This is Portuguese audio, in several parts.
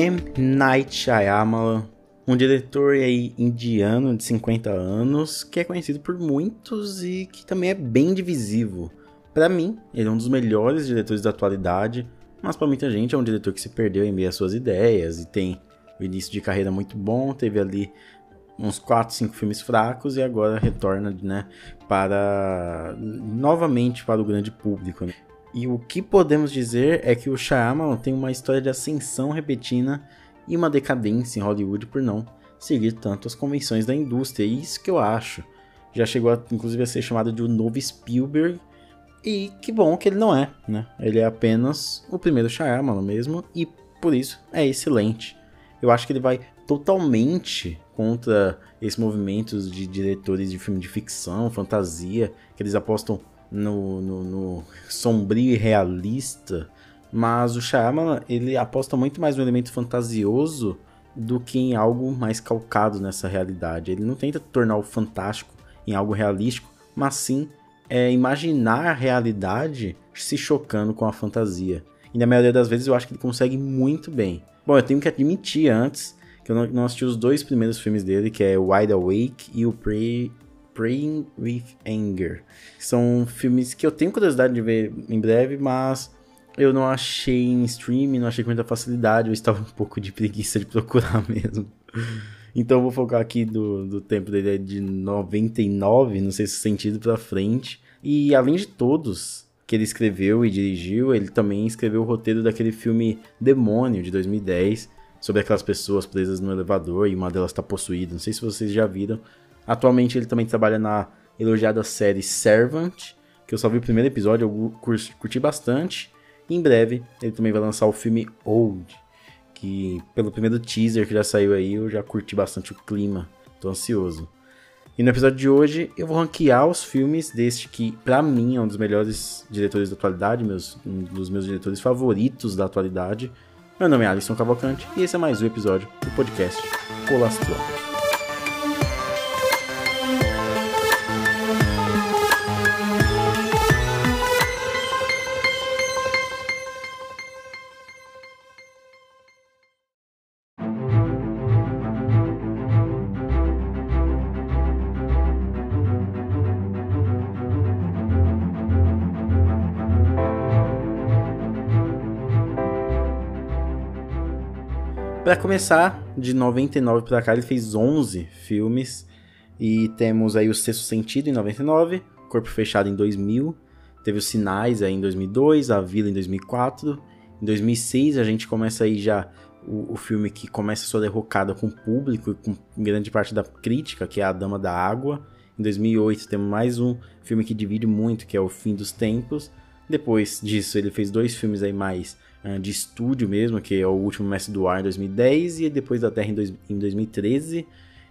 M. Night Shyamalan, um diretor aí indiano de 50 anos que é conhecido por muitos e que também é bem divisivo. Para mim, ele é um dos melhores diretores da atualidade, mas para muita gente é um diretor que se perdeu em meio às suas ideias e tem o início de carreira muito bom, teve ali uns 4, 5 filmes fracos e agora retorna, né, para novamente para o grande público. Né? E o que podemos dizer é que o Shyamalan tem uma história de ascensão repentina e uma decadência em Hollywood por não seguir tanto as convenções da indústria. E isso que eu acho. Já chegou a, inclusive a ser chamado de o novo Spielberg. E que bom que ele não é, né? Ele é apenas o primeiro Shyamalan mesmo e por isso é excelente. Eu acho que ele vai totalmente contra esses movimentos de diretores de filme de ficção, fantasia, que eles apostam no, no, no sombrio e realista, mas o Shyamalan, ele aposta muito mais no elemento fantasioso do que em algo mais calcado nessa realidade. Ele não tenta tornar o fantástico em algo realístico, mas sim é, imaginar a realidade se chocando com a fantasia. E na maioria das vezes eu acho que ele consegue muito bem. Bom, eu tenho que admitir antes que eu não, assisti os dois primeiros filmes dele, que é Wide Awake e o Prey, Praying with Anger. São filmes que eu tenho curiosidade de ver em breve, mas eu não achei em streaming, não achei com muita facilidade, eu estava um pouco de preguiça de procurar mesmo. Então eu vou focar aqui do, do tempo dele é de 99, não sei se sentido pra frente. E além de todos que ele escreveu e dirigiu, ele também escreveu o roteiro daquele filme Demônio de 2010, sobre aquelas pessoas presas no elevador e uma delas está possuída. Não sei se vocês já viram. Atualmente ele também trabalha na elogiada série Servant, que eu só vi o primeiro episódio, eu curti bastante. E em breve ele também vai lançar o filme Old, que pelo primeiro teaser que já saiu aí eu já curti bastante o clima, tô ansioso. E no episódio de hoje eu vou ranquear os filmes deste que, para mim, é um dos melhores diretores da atualidade, meus, um dos meus diretores favoritos da atualidade. Meu nome é Alisson Cavalcante e esse é mais um episódio do podcast Colastron. Para começar, de 99 para cá ele fez 11 filmes e temos aí o Sexto Sentido em 99, Corpo Fechado em 2000, teve os Sinais aí em 2002, A Vila em 2004, em 2006 a gente começa aí já o, o filme que começa sua derrocada com o público e com grande parte da crítica, que é A Dama da Água. Em 2008 temos mais um filme que divide muito, que é O Fim dos Tempos. Depois disso ele fez dois filmes aí mais de estúdio mesmo, que é o último Mestre do Ar em 2010 e depois da Terra em, dois, em 2013. Em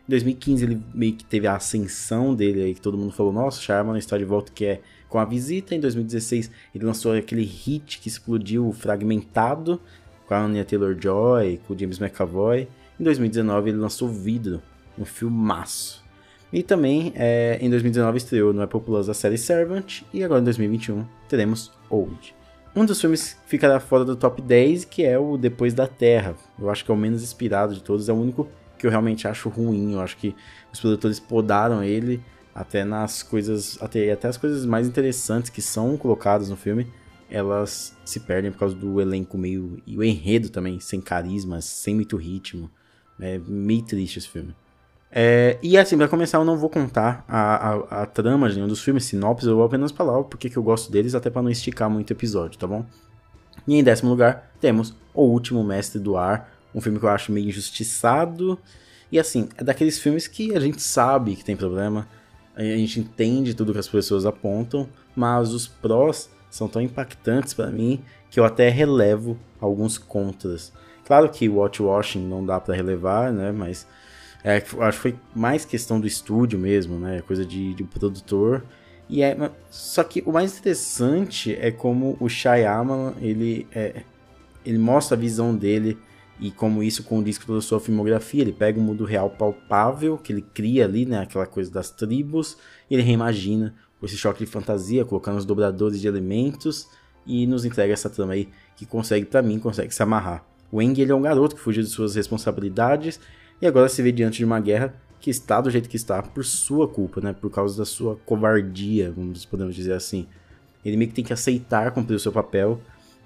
2015 ele meio que teve a ascensão dele aí, que todo mundo falou, nossa, Shyamalan está de volta, que é com a visita. Em 2016 ele lançou aquele hit que explodiu, Fragmentado, com a Anya Taylor-Joy, com o James McAvoy. Em 2019 ele lançou Vidro, um filmaço. E também é, em 2019 estreou no Apple Plus a série Servant e agora em 2021 teremos Old. Um dos filmes que ficará fora do top 10, que é o Depois da Terra. Eu acho que é o menos inspirado de todos, é o único que eu realmente acho ruim. Eu acho que os produtores podaram ele até nas coisas, até, até as coisas mais interessantes que são colocadas no filme, elas se perdem por causa do elenco meio e o enredo também sem carisma, sem muito ritmo. É meio triste esse filme. É, e assim, para começar, eu não vou contar a, a, a trama de nenhum dos filmes, sinopse, eu vou apenas falar porque que eu gosto deles, até para não esticar muito o episódio, tá bom? E em décimo lugar, temos O Último Mestre do Ar, um filme que eu acho meio injustiçado. E assim, é daqueles filmes que a gente sabe que tem problema, a gente entende tudo que as pessoas apontam, mas os prós são tão impactantes para mim que eu até relevo alguns contras. Claro que o watch-washing não dá para relevar, né? Mas é, acho que foi mais questão do estúdio mesmo, né? Coisa de, de produtor. E é, só que o mais interessante é como o Shyamalan, ele, é, ele mostra a visão dele e como isso condiz com toda a sua filmografia. Ele pega o um mundo real palpável que ele cria ali, né? Aquela coisa das tribos, e ele reimagina com esse choque de fantasia, colocando os dobradores de elementos e nos entrega essa trama aí que consegue, para mim, consegue se amarrar O Eng ele é um garoto que fugiu de suas responsabilidades e agora se vê diante de uma guerra que está do jeito que está por sua culpa, né? Por causa da sua covardia, vamos podemos dizer assim. Ele meio que tem que aceitar cumprir o seu papel.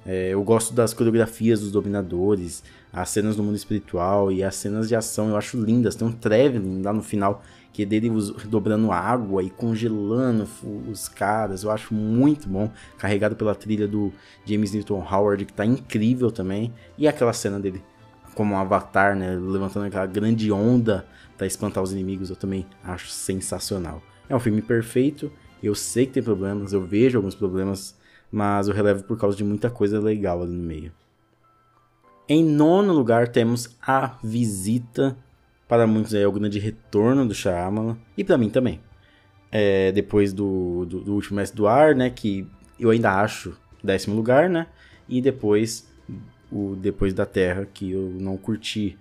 É, eu gosto das coreografias dos dominadores, as cenas do mundo espiritual e as cenas de ação eu acho lindas. Tem um traveling lá no final que é dele dobrando água e congelando os caras. Eu acho muito bom, carregado pela trilha do James Newton Howard, que tá incrível também. E aquela cena dele como um avatar, né, levantando aquela grande onda para espantar os inimigos, eu também acho sensacional. É um filme perfeito. Eu sei que tem problemas, eu vejo alguns problemas, mas eu relevo por causa de muita coisa legal ali no meio. Em nono lugar temos A Visita, para muitos é o grande retorno do Shyamalan, e para mim também. É, depois do, do, do, Último Mestre do Ar, né, que eu ainda acho décimo lugar, né, e depois o Depois da Terra, que eu não curti.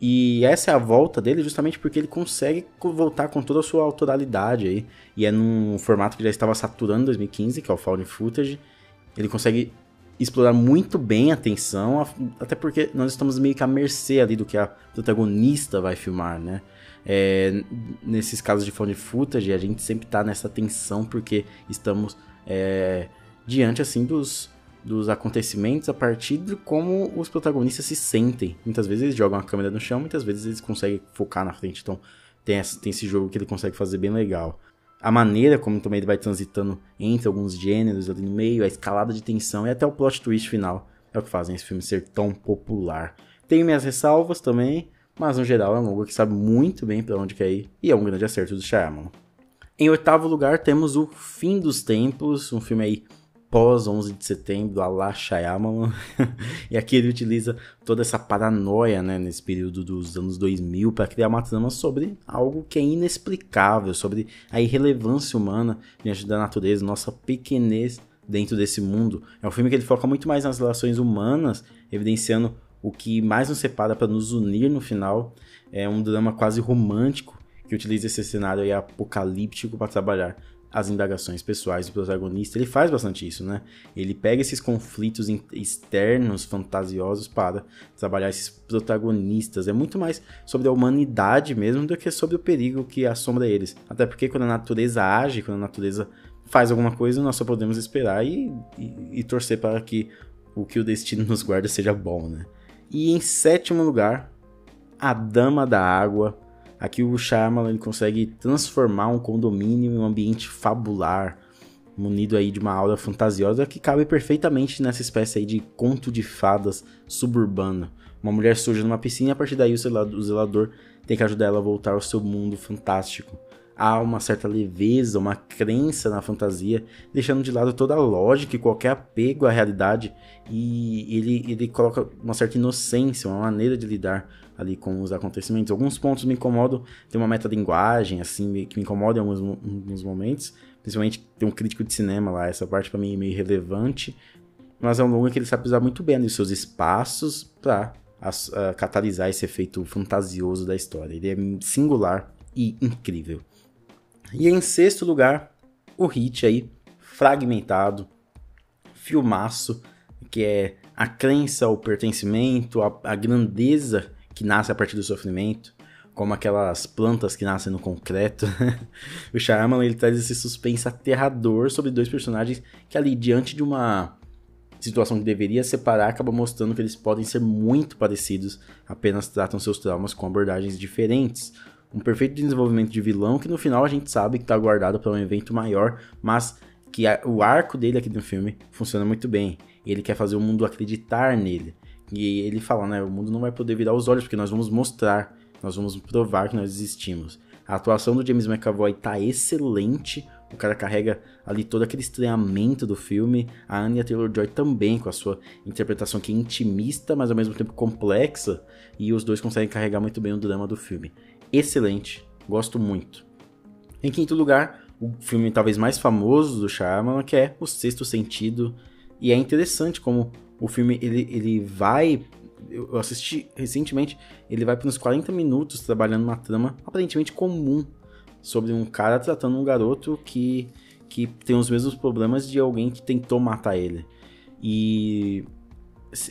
E essa é a volta dele justamente porque ele consegue voltar com toda a sua autoralidade aí, e é num formato que já estava saturando em 2015, que é o Found Footage. Ele consegue explorar muito bem a tensão, até porque nós estamos meio que à mercê ali do que a protagonista vai filmar, né? É, nesses casos de found footage, a gente sempre tá nessa tensão porque estamos é, diante, assim, dos, dos acontecimentos a partir de como os protagonistas se sentem. Muitas vezes eles jogam a câmera no chão, muitas vezes eles conseguem focar na frente, então tem, essa, tem esse jogo que ele consegue fazer bem legal a maneira como também ele vai transitando entre alguns gêneros ali no meio, a escalada de tensão e até o plot twist final é o que fazem esse filme ser tão popular. Tenho minhas ressalvas também, mas no geral é um longa que sabe muito bem para onde quer ir e é um grande acerto do Shyamalan. Em oitavo lugar temos o Fim dos Tempos, um filme aí pós 11 de setembro, a la Shyamalan. e aqui ele utiliza toda essa paranoia, né, nesse período dos anos 2000 para criar uma trama sobre algo que é inexplicável, sobre a irrelevância humana diante da natureza, nossa pequenez dentro desse mundo. É um filme que ele foca muito mais nas relações humanas, evidenciando o que mais nos separa para nos unir no final. É um drama quase romântico que utiliza esse cenário apocalíptico para trabalhar as indagações pessoais do protagonista. Ele faz bastante isso, né? Ele pega esses conflitos externos fantasiosos para trabalhar esses protagonistas. É muito mais sobre a humanidade mesmo do que sobre o perigo que assombra eles. Até porque quando a natureza age, quando a natureza faz alguma coisa, nós só podemos esperar e, e, e torcer para que o que o destino nos guarda seja bom, né? E em sétimo lugar, A Dama da Água, Aqui o Shyamalan ele consegue transformar um condomínio em um ambiente fabular, munido aí de uma aura fantasiosa que cabe perfeitamente nessa espécie aí de conto de fadas suburbano. Uma mulher surge numa piscina e a partir daí o zelador tem que ajudar ela a voltar ao seu mundo fantástico. Há uma certa leveza, uma crença na fantasia, deixando de lado toda a lógica e qualquer apego à realidade, e ele, ele coloca uma certa inocência, uma maneira de lidar ali com os acontecimentos. Alguns pontos me incomodam, tem uma metalinguagem, assim, que me incomoda em alguns, alguns momentos. Principalmente tem um crítico de cinema lá, essa parte para mim é meio relevante. Mas é um longa que ele sabe usar muito bem dos seus espaços para catalisar esse efeito fantasioso da história. Ele é singular e incrível. E em sexto lugar, o hit aí, fragmentado, filmaço, que é a crença, o pertencimento, a, a grandeza que nasce a partir do sofrimento, como aquelas plantas que nascem no concreto. o Shyamalan ele traz esse suspense aterrador sobre dois personagens que ali diante de uma situação que deveria separar acaba mostrando que eles podem ser muito parecidos, apenas tratam seus traumas com abordagens diferentes. Um perfeito desenvolvimento de vilão que no final a gente sabe que está guardado para um evento maior, mas que a, o arco dele aqui no filme funciona muito bem. Ele quer fazer o mundo acreditar nele. E ele fala, né? O mundo não vai poder virar os olhos, porque nós vamos mostrar, nós vamos provar que nós existimos. A atuação do James McAvoy tá excelente. O cara carrega ali todo aquele estranhamento do filme. A Anya Taylor-Joy também, com a sua interpretação que é intimista, mas ao mesmo tempo complexa. E os dois conseguem carregar muito bem o drama do filme. Excelente, gosto muito. Em quinto lugar, o filme talvez mais famoso do Shyamalan, que é O Sexto Sentido. E é interessante como o filme ele, ele vai. Eu assisti recentemente, ele vai para uns 40 minutos trabalhando uma trama aparentemente comum sobre um cara tratando um garoto que, que tem os mesmos problemas de alguém que tentou matar ele. E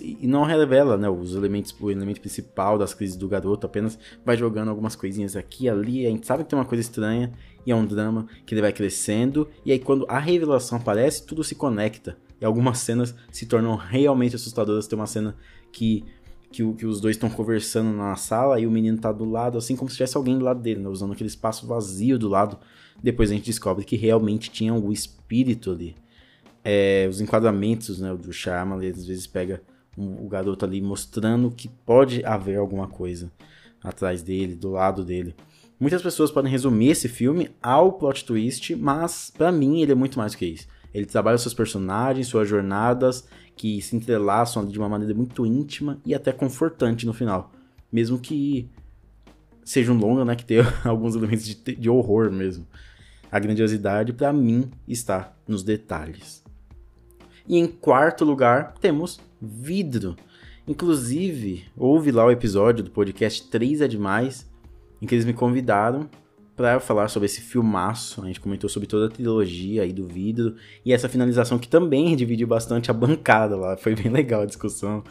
e não revela, né, os elementos, o elemento principal das crises do garoto, apenas vai jogando algumas coisinhas aqui e ali, a gente sabe que tem uma coisa estranha, e é um drama que ele vai crescendo, e aí quando a revelação aparece, tudo se conecta, e algumas cenas se tornam realmente assustadoras, tem uma cena que, que, que os dois estão conversando na sala, e o menino tá do lado, assim como se tivesse alguém do lado dele, né, usando aquele espaço vazio do lado, depois a gente descobre que realmente tinha o um espírito ali, é, os enquadramentos né, do Shyamalan, às vezes pega um, o garoto ali mostrando que pode haver alguma coisa atrás dele, do lado dele. Muitas pessoas podem resumir esse filme ao plot twist, mas para mim ele é muito mais do que isso. Ele trabalha seus personagens, suas jornadas, que se entrelaçam de uma maneira muito íntima e até confortante no final. Mesmo que seja um longa, né, que tenha alguns elementos de, de horror mesmo. A grandiosidade, para mim, está nos detalhes. E em quarto lugar, temos Vidro. Inclusive, houve lá o episódio do podcast 3 é Demais, em que eles me convidaram para falar sobre esse filmaço. A gente comentou sobre toda a trilogia aí do vidro e essa finalização que também dividiu bastante a bancada lá. Foi bem legal a discussão.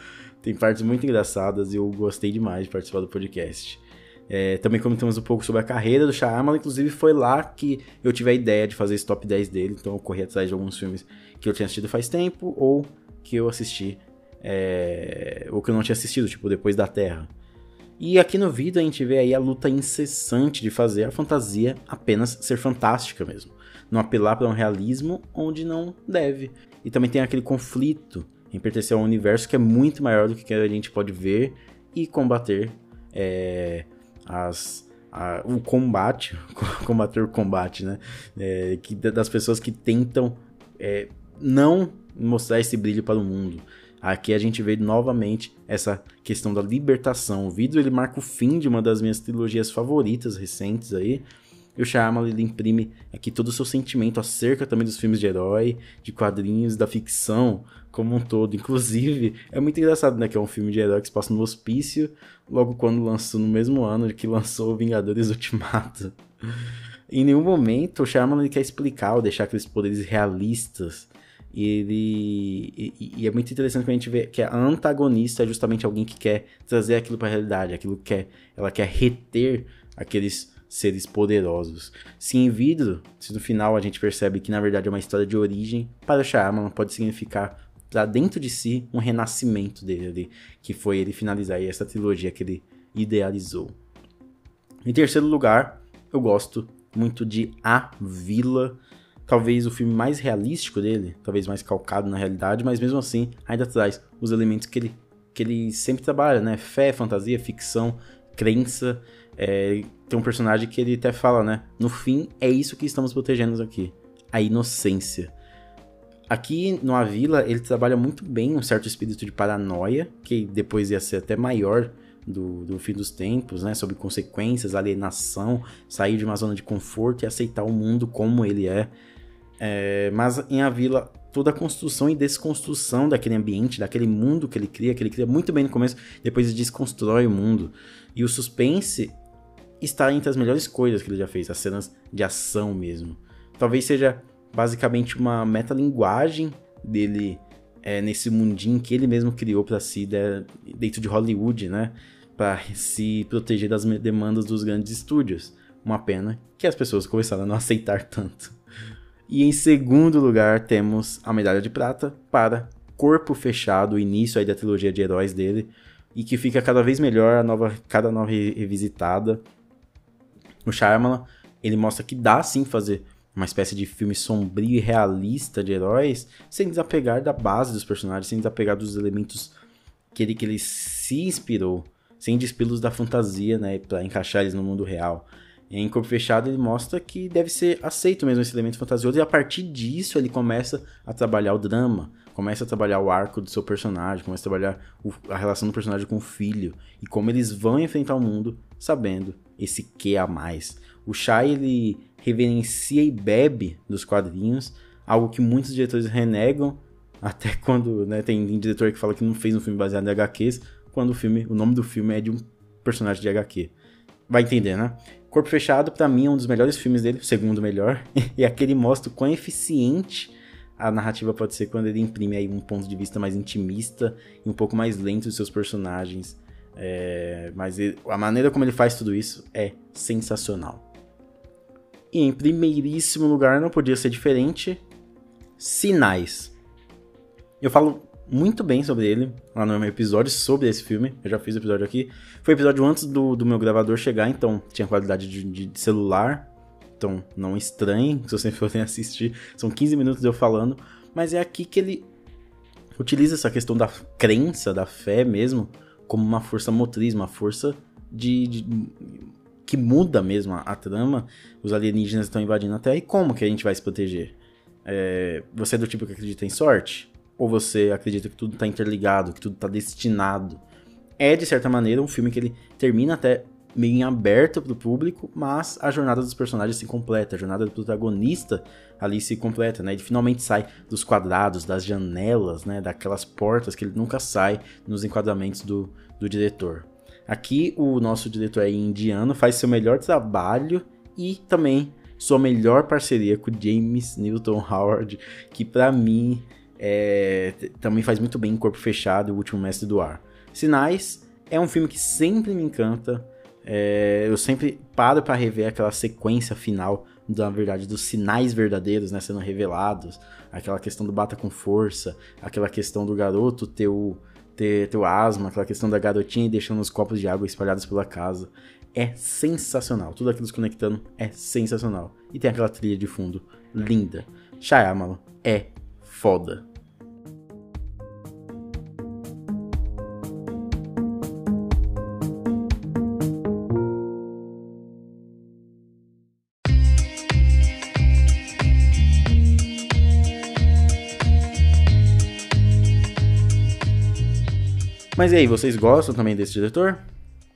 Tem partes muito engraçadas e eu gostei demais de participar do podcast. É, também comentamos um pouco sobre a carreira do Shyamalan, inclusive foi lá que eu tive a ideia de fazer esse top 10 dele, então eu corri atrás de alguns filmes que eu tinha assistido faz tempo ou que eu assisti é, ou que eu não tinha assistido, tipo Depois da Terra. E aqui no vídeo a gente vê aí a luta incessante de fazer a fantasia apenas ser fantástica mesmo, não apelar para um realismo onde não deve. E também tem aquele conflito em pertencer a um universo que é muito maior do que a gente pode ver e combater é, as, a, o combate, combater o combate, né? É, que, das pessoas que tentam é, não mostrar esse brilho para o mundo. Aqui a gente vê novamente essa questão da libertação. O vidro ele marca o fim de uma das minhas trilogias favoritas recentes aí. E o Shyamalan ele imprime aqui todo o seu sentimento acerca também dos filmes de herói, de quadrinhos, da ficção como um todo. Inclusive, é muito engraçado, né, que é um filme de herói que se passa no hospício, logo quando lançou no mesmo ano que lançou Vingadores Ultimato. em nenhum momento o Shyamalan quer explicar ou deixar aqueles poderes realistas e ele. E, e, é muito interessante quando a gente vê que a antagonista é justamente alguém que quer trazer aquilo para a realidade, aquilo que quer, ela quer reter aqueles seres poderosos. Se em vidro, se no final a gente percebe que na verdade é uma história de origem, para Shyamalan pode significar para dentro de si um renascimento dele que foi ele finalizar essa trilogia que ele idealizou. Em terceiro lugar, eu gosto muito de A Vila talvez o filme mais realístico dele, talvez mais calcado na realidade, mas mesmo assim ainda traz os elementos que ele, que ele sempre trabalha, né? Fé, fantasia, ficção, crença. É, tem um personagem que ele até fala, né? No fim, é isso que estamos protegendo aqui. A inocência. Aqui no Avila, ele trabalha muito bem um certo espírito de paranoia, que depois ia ser até maior do, do fim dos tempos, né? Sobre consequências, alienação, sair de uma zona de conforto e aceitar o mundo como ele é. É, mas em A Vila, toda a construção e desconstrução daquele ambiente, daquele mundo que ele cria, que ele cria muito bem no começo, depois ele desconstrói o mundo. E o suspense está entre as melhores coisas que ele já fez, as cenas de ação mesmo. Talvez seja basicamente uma metalinguagem dele é, nesse mundinho que ele mesmo criou para si de, dentro de Hollywood, né? Para se proteger das demandas dos grandes estúdios. Uma pena que as pessoas começaram a não aceitar tanto. E em segundo lugar temos a medalha de prata para Corpo Fechado, o início aí da trilogia de heróis dele, e que fica cada vez melhor a nova, cada nova revisitada. O Shyamalan, ele mostra que dá sim fazer uma espécie de filme sombrio e realista de heróis, sem desapegar da base dos personagens, sem desapegar dos elementos que ele, que ele se inspirou, sem despilos da fantasia, né, para encaixar eles no mundo real. Em Corpo Fechado ele mostra que deve ser aceito mesmo esse elemento fantasioso e a partir disso ele começa a trabalhar o drama, começa a trabalhar o arco do seu personagem, começa a trabalhar o, a relação do personagem com o filho e como eles vão enfrentar o mundo sabendo esse que a mais. O Shai ele reverencia e bebe dos quadrinhos, algo que muitos diretores renegam, até quando né, tem um diretor que fala que não fez um filme baseado em HQs, quando o filme, o nome do filme é de um personagem de HQ. Vai entender, né? Corpo Fechado, para mim, é um dos melhores filmes dele, o segundo melhor, e aquele mostra o quão eficiente a narrativa pode ser quando ele imprime aí um ponto de vista mais intimista e um pouco mais lento dos seus personagens. É, mas ele, a maneira como ele faz tudo isso é sensacional. E em primeiríssimo lugar, não podia ser diferente, Sinais. Eu falo muito bem sobre ele lá no meu episódio sobre esse filme. Eu já fiz o episódio aqui. Foi episódio antes do, do meu gravador chegar, então tinha qualidade de, de celular. Então não estranhe se vocês forem assistir. São 15 minutos eu falando. Mas é aqui que ele utiliza essa questão da crença, da fé mesmo, como uma força motriz, uma força de, de que muda mesmo a, a, trama. Os alienígenas estão invadindo a Terra e como que a gente vai se proteger? É, você é do tipo que acredita em sorte? Ou você acredita que tudo está interligado, que tudo está destinado? É, de certa maneira, um filme que ele termina até meio em aberto para o público, mas a jornada dos personagens se completa, a jornada do protagonista ali se completa, né? Ele finalmente sai dos quadrados, das janelas, né? Daquelas portas que ele nunca sai nos enquadramentos do, do diretor. Aqui o nosso diretor é indiano, faz seu melhor trabalho e também sua melhor parceria com James Newton Howard, que para mim é, também faz muito bem em Corpo Fechado, O Último Mestre do Ar. Sinais é um filme que sempre me encanta. É, eu sempre paro para rever aquela sequência final, na verdade, dos sinais verdadeiros né, sendo revelados. Aquela questão do bata com força, aquela questão do garoto ter o, ter, ter o asma, aquela questão da garotinha deixando os copos de água espalhados pela casa. É sensacional. Tudo aquilo se conectando é sensacional. E tem aquela trilha de fundo linda. Shyamalan é foda. Mas e aí, vocês gostam também desse diretor?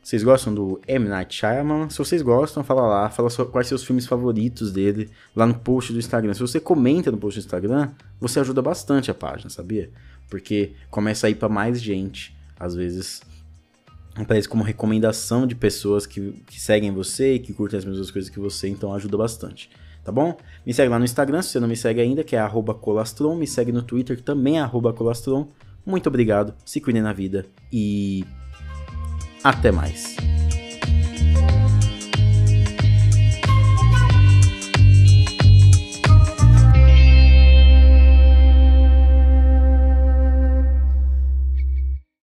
Vocês gostam do M. Night Shyamalan? Se vocês gostam, fala lá, fala quais seus filmes favoritos dele lá no post do Instagram. Se você comenta no post do Instagram, você ajuda bastante a página, sabia? Porque começa a ir para mais gente. Às vezes aparece como recomendação de pessoas que, que seguem você e que curtem as mesmas coisas que você, então ajuda bastante. Tá bom? Me segue lá no Instagram, se você não me segue ainda, que é colastron. Me segue no Twitter, que também é colastron. Muito obrigado, se cuidem na vida e até mais.